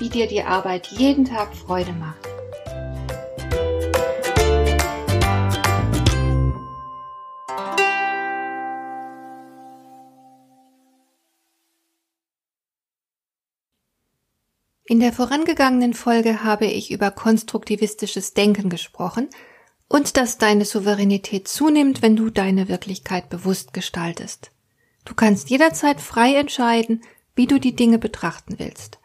wie dir die Arbeit jeden Tag Freude macht. In der vorangegangenen Folge habe ich über konstruktivistisches Denken gesprochen und dass deine Souveränität zunimmt, wenn du deine Wirklichkeit bewusst gestaltest. Du kannst jederzeit frei entscheiden, wie du die Dinge betrachten willst.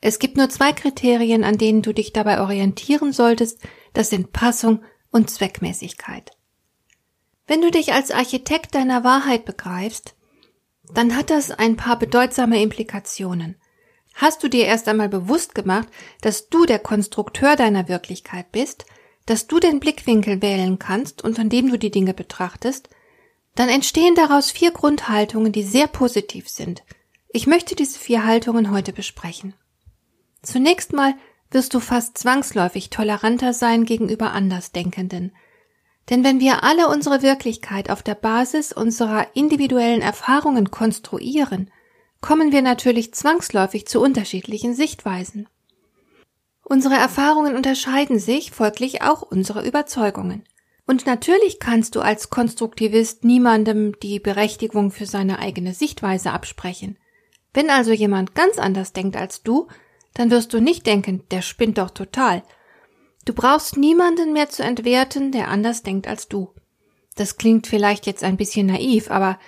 Es gibt nur zwei Kriterien, an denen du dich dabei orientieren solltest, das sind Passung und Zweckmäßigkeit. Wenn du dich als Architekt deiner Wahrheit begreifst, dann hat das ein paar bedeutsame Implikationen. Hast du dir erst einmal bewusst gemacht, dass du der Konstrukteur deiner Wirklichkeit bist, dass du den Blickwinkel wählen kannst und von dem du die Dinge betrachtest, dann entstehen daraus vier Grundhaltungen, die sehr positiv sind. Ich möchte diese vier Haltungen heute besprechen. Zunächst mal wirst du fast zwangsläufig toleranter sein gegenüber Andersdenkenden. Denn wenn wir alle unsere Wirklichkeit auf der Basis unserer individuellen Erfahrungen konstruieren, kommen wir natürlich zwangsläufig zu unterschiedlichen Sichtweisen. Unsere Erfahrungen unterscheiden sich, folglich auch unsere Überzeugungen. Und natürlich kannst du als Konstruktivist niemandem die Berechtigung für seine eigene Sichtweise absprechen. Wenn also jemand ganz anders denkt als du, dann wirst du nicht denken, der spinnt doch total. Du brauchst niemanden mehr zu entwerten, der anders denkt als du. Das klingt vielleicht jetzt ein bisschen naiv, aber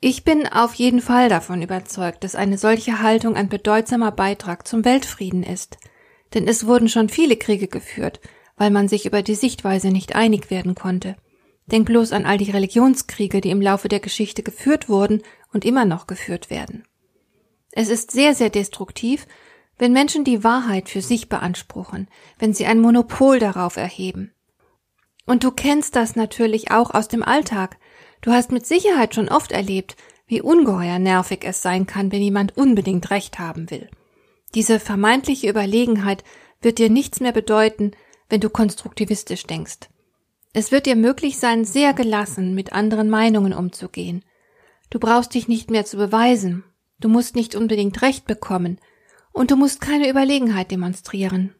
ich bin auf jeden Fall davon überzeugt, dass eine solche Haltung ein bedeutsamer Beitrag zum Weltfrieden ist. Denn es wurden schon viele Kriege geführt, weil man sich über die Sichtweise nicht einig werden konnte. Denk bloß an all die Religionskriege, die im Laufe der Geschichte geführt wurden und immer noch geführt werden. Es ist sehr, sehr destruktiv, wenn Menschen die Wahrheit für sich beanspruchen, wenn sie ein Monopol darauf erheben. Und du kennst das natürlich auch aus dem Alltag. Du hast mit Sicherheit schon oft erlebt, wie ungeheuer nervig es sein kann, wenn jemand unbedingt Recht haben will. Diese vermeintliche Überlegenheit wird dir nichts mehr bedeuten, wenn du konstruktivistisch denkst. Es wird dir möglich sein, sehr gelassen mit anderen Meinungen umzugehen. Du brauchst dich nicht mehr zu beweisen. Du musst nicht unbedingt Recht bekommen und du musst keine Überlegenheit demonstrieren.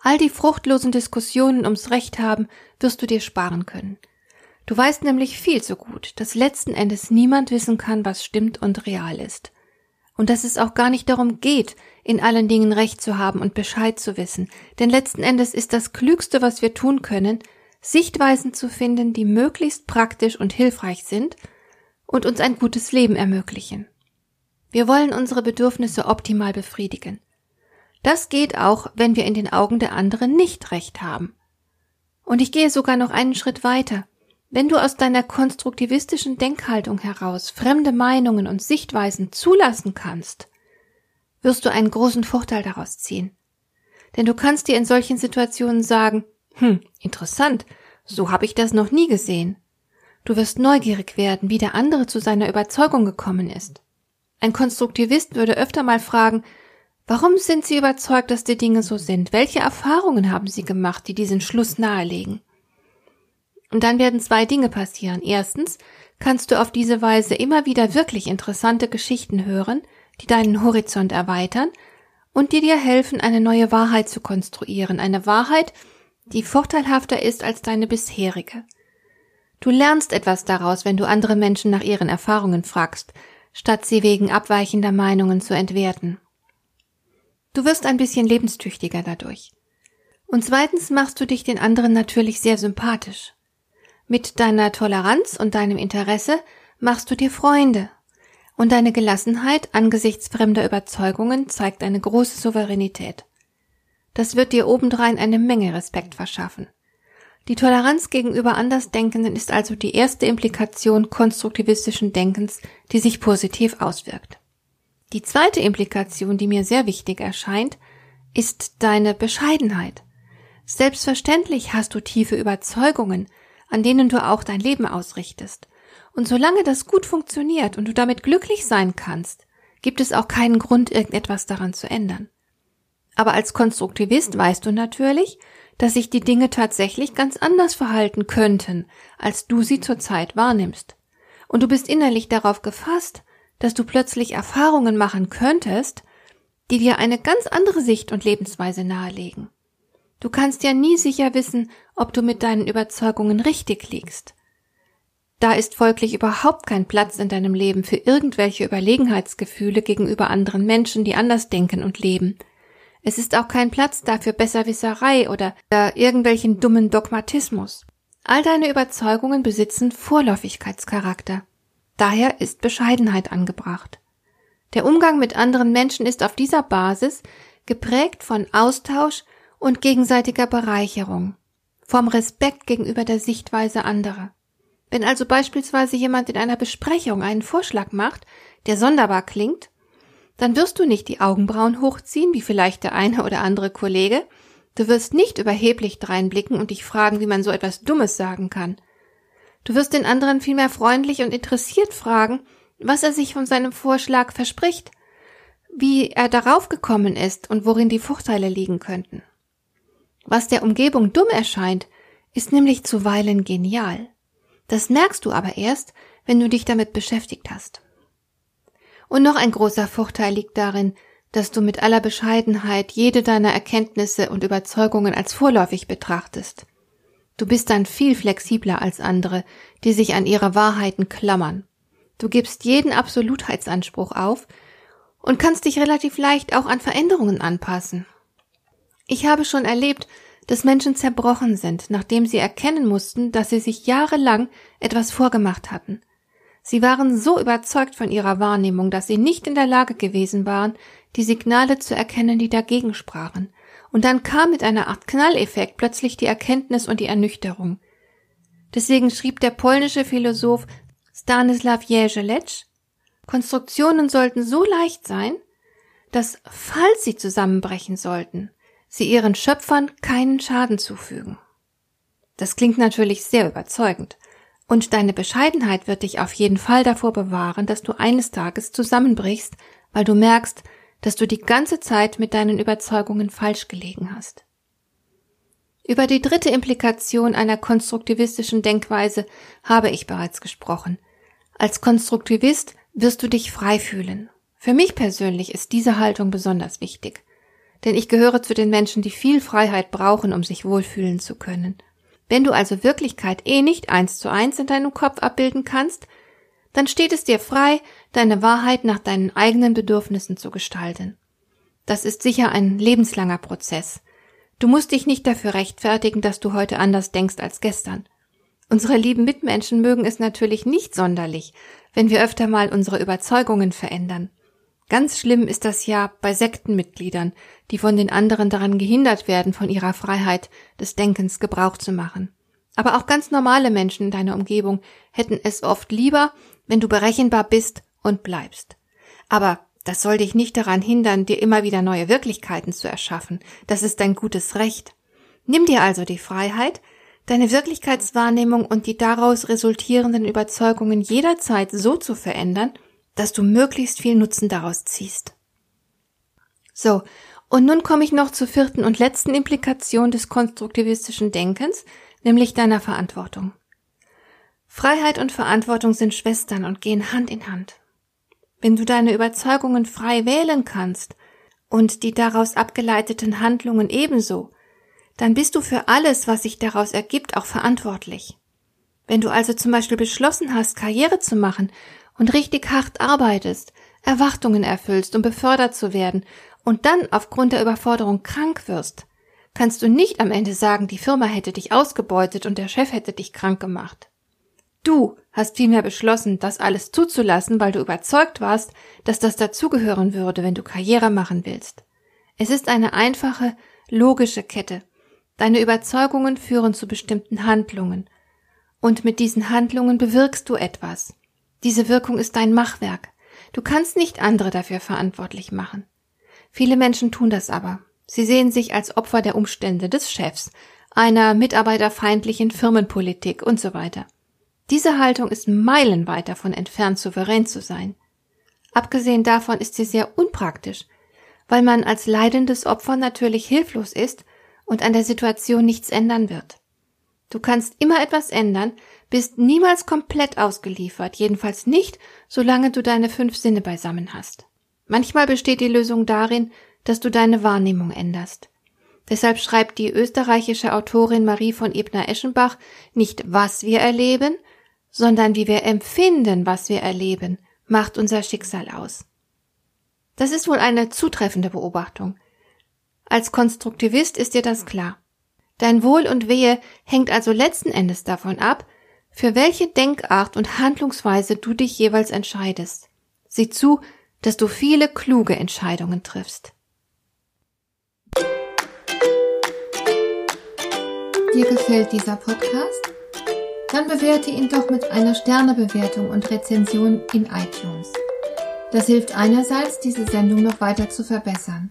All die fruchtlosen Diskussionen ums Recht haben wirst du dir sparen können. Du weißt nämlich viel zu gut, dass letzten Endes niemand wissen kann, was stimmt und real ist. Und dass es auch gar nicht darum geht, in allen Dingen Recht zu haben und Bescheid zu wissen, denn letzten Endes ist das Klügste, was wir tun können, Sichtweisen zu finden, die möglichst praktisch und hilfreich sind und uns ein gutes Leben ermöglichen. Wir wollen unsere Bedürfnisse optimal befriedigen. Das geht auch, wenn wir in den Augen der anderen nicht recht haben. Und ich gehe sogar noch einen Schritt weiter. Wenn du aus deiner konstruktivistischen Denkhaltung heraus fremde Meinungen und Sichtweisen zulassen kannst, wirst du einen großen Vorteil daraus ziehen. Denn du kannst dir in solchen Situationen sagen, hm, interessant, so habe ich das noch nie gesehen. Du wirst neugierig werden, wie der andere zu seiner Überzeugung gekommen ist. Ein Konstruktivist würde öfter mal fragen, warum sind Sie überzeugt, dass die Dinge so sind? Welche Erfahrungen haben Sie gemacht, die diesen Schluss nahelegen? Und dann werden zwei Dinge passieren. Erstens kannst du auf diese Weise immer wieder wirklich interessante Geschichten hören, die deinen Horizont erweitern und die dir helfen, eine neue Wahrheit zu konstruieren, eine Wahrheit, die vorteilhafter ist als deine bisherige. Du lernst etwas daraus, wenn du andere Menschen nach ihren Erfahrungen fragst, statt sie wegen abweichender Meinungen zu entwerten. Du wirst ein bisschen lebenstüchtiger dadurch. Und zweitens machst du dich den anderen natürlich sehr sympathisch. Mit deiner Toleranz und deinem Interesse machst du dir Freunde. Und deine Gelassenheit angesichts fremder Überzeugungen zeigt eine große Souveränität. Das wird dir obendrein eine Menge Respekt verschaffen. Die Toleranz gegenüber Andersdenkenden ist also die erste Implikation konstruktivistischen Denkens, die sich positiv auswirkt. Die zweite Implikation, die mir sehr wichtig erscheint, ist deine Bescheidenheit. Selbstverständlich hast du tiefe Überzeugungen, an denen du auch dein Leben ausrichtest. Und solange das gut funktioniert und du damit glücklich sein kannst, gibt es auch keinen Grund, irgendetwas daran zu ändern. Aber als Konstruktivist weißt du natürlich, dass sich die Dinge tatsächlich ganz anders verhalten könnten, als du sie zurzeit wahrnimmst. Und du bist innerlich darauf gefasst, dass du plötzlich Erfahrungen machen könntest, die dir eine ganz andere Sicht und Lebensweise nahelegen. Du kannst ja nie sicher wissen, ob du mit deinen Überzeugungen richtig liegst. Da ist folglich überhaupt kein Platz in deinem Leben für irgendwelche Überlegenheitsgefühle gegenüber anderen Menschen, die anders denken und leben. Es ist auch kein Platz dafür Besserwisserei oder irgendwelchen dummen Dogmatismus. All deine Überzeugungen besitzen Vorläufigkeitscharakter. Daher ist Bescheidenheit angebracht. Der Umgang mit anderen Menschen ist auf dieser Basis geprägt von Austausch und gegenseitiger Bereicherung, vom Respekt gegenüber der Sichtweise anderer. Wenn also beispielsweise jemand in einer Besprechung einen Vorschlag macht, der sonderbar klingt, dann wirst du nicht die Augenbrauen hochziehen, wie vielleicht der eine oder andere Kollege, du wirst nicht überheblich dreinblicken und dich fragen, wie man so etwas Dummes sagen kann. Du wirst den anderen vielmehr freundlich und interessiert fragen, was er sich von seinem Vorschlag verspricht, wie er darauf gekommen ist und worin die Vorteile liegen könnten. Was der Umgebung dumm erscheint, ist nämlich zuweilen genial. Das merkst du aber erst, wenn du dich damit beschäftigt hast. Und noch ein großer Vorteil liegt darin, dass du mit aller Bescheidenheit jede deiner Erkenntnisse und Überzeugungen als vorläufig betrachtest. Du bist dann viel flexibler als andere, die sich an ihre Wahrheiten klammern. Du gibst jeden Absolutheitsanspruch auf und kannst dich relativ leicht auch an Veränderungen anpassen. Ich habe schon erlebt, dass Menschen zerbrochen sind, nachdem sie erkennen mussten, dass sie sich jahrelang etwas vorgemacht hatten. Sie waren so überzeugt von ihrer Wahrnehmung, dass sie nicht in der Lage gewesen waren, die Signale zu erkennen, die dagegen sprachen. Und dann kam mit einer Art Knalleffekt plötzlich die Erkenntnis und die Ernüchterung. Deswegen schrieb der polnische Philosoph Stanislaw Jezelec, Konstruktionen sollten so leicht sein, dass, falls sie zusammenbrechen sollten, sie ihren Schöpfern keinen Schaden zufügen. Das klingt natürlich sehr überzeugend. Und deine Bescheidenheit wird dich auf jeden Fall davor bewahren, dass du eines Tages zusammenbrichst, weil du merkst, dass du die ganze Zeit mit deinen Überzeugungen falsch gelegen hast. Über die dritte Implikation einer konstruktivistischen Denkweise habe ich bereits gesprochen. Als Konstruktivist wirst du dich frei fühlen. Für mich persönlich ist diese Haltung besonders wichtig denn ich gehöre zu den Menschen, die viel Freiheit brauchen, um sich wohlfühlen zu können. Wenn du also Wirklichkeit eh nicht eins zu eins in deinem Kopf abbilden kannst, dann steht es dir frei, deine Wahrheit nach deinen eigenen Bedürfnissen zu gestalten. Das ist sicher ein lebenslanger Prozess. Du musst dich nicht dafür rechtfertigen, dass du heute anders denkst als gestern. Unsere lieben Mitmenschen mögen es natürlich nicht sonderlich, wenn wir öfter mal unsere Überzeugungen verändern. Ganz schlimm ist das ja bei Sektenmitgliedern, die von den anderen daran gehindert werden, von ihrer Freiheit des Denkens Gebrauch zu machen. Aber auch ganz normale Menschen in deiner Umgebung hätten es oft lieber, wenn du berechenbar bist und bleibst. Aber das soll dich nicht daran hindern, dir immer wieder neue Wirklichkeiten zu erschaffen. Das ist dein gutes Recht. Nimm dir also die Freiheit, deine Wirklichkeitswahrnehmung und die daraus resultierenden Überzeugungen jederzeit so zu verändern, dass du möglichst viel Nutzen daraus ziehst. So, und nun komme ich noch zur vierten und letzten Implikation des konstruktivistischen Denkens, nämlich deiner Verantwortung. Freiheit und Verantwortung sind Schwestern und gehen Hand in Hand. Wenn du deine Überzeugungen frei wählen kannst und die daraus abgeleiteten Handlungen ebenso, dann bist du für alles, was sich daraus ergibt, auch verantwortlich. Wenn du also zum Beispiel beschlossen hast, Karriere zu machen und richtig hart arbeitest, Erwartungen erfüllst, um befördert zu werden und dann aufgrund der Überforderung krank wirst, kannst du nicht am Ende sagen, die Firma hätte dich ausgebeutet und der Chef hätte dich krank gemacht. Du hast vielmehr beschlossen, das alles zuzulassen, weil du überzeugt warst, dass das dazugehören würde, wenn du Karriere machen willst. Es ist eine einfache, logische Kette. Deine Überzeugungen führen zu bestimmten Handlungen. Und mit diesen Handlungen bewirkst du etwas. Diese Wirkung ist dein Machwerk. Du kannst nicht andere dafür verantwortlich machen. Viele Menschen tun das aber. Sie sehen sich als Opfer der Umstände des Chefs, einer mitarbeiterfeindlichen Firmenpolitik und so weiter. Diese Haltung ist meilenweit davon entfernt, souverän zu sein. Abgesehen davon ist sie sehr unpraktisch, weil man als leidendes Opfer natürlich hilflos ist und an der Situation nichts ändern wird. Du kannst immer etwas ändern, bist niemals komplett ausgeliefert, jedenfalls nicht, solange du deine fünf Sinne beisammen hast. Manchmal besteht die Lösung darin, dass du deine Wahrnehmung änderst. Deshalb schreibt die österreichische Autorin Marie von Ebner-Eschenbach nicht, was wir erleben, sondern wie wir empfinden, was wir erleben, macht unser Schicksal aus. Das ist wohl eine zutreffende Beobachtung. Als Konstruktivist ist dir das klar. Dein Wohl und Wehe hängt also letzten Endes davon ab, für welche Denkart und Handlungsweise du dich jeweils entscheidest. Sieh zu, dass du viele kluge Entscheidungen triffst. Dir gefällt dieser Podcast? Dann bewerte ihn doch mit einer Sternebewertung und Rezension in iTunes. Das hilft einerseits, diese Sendung noch weiter zu verbessern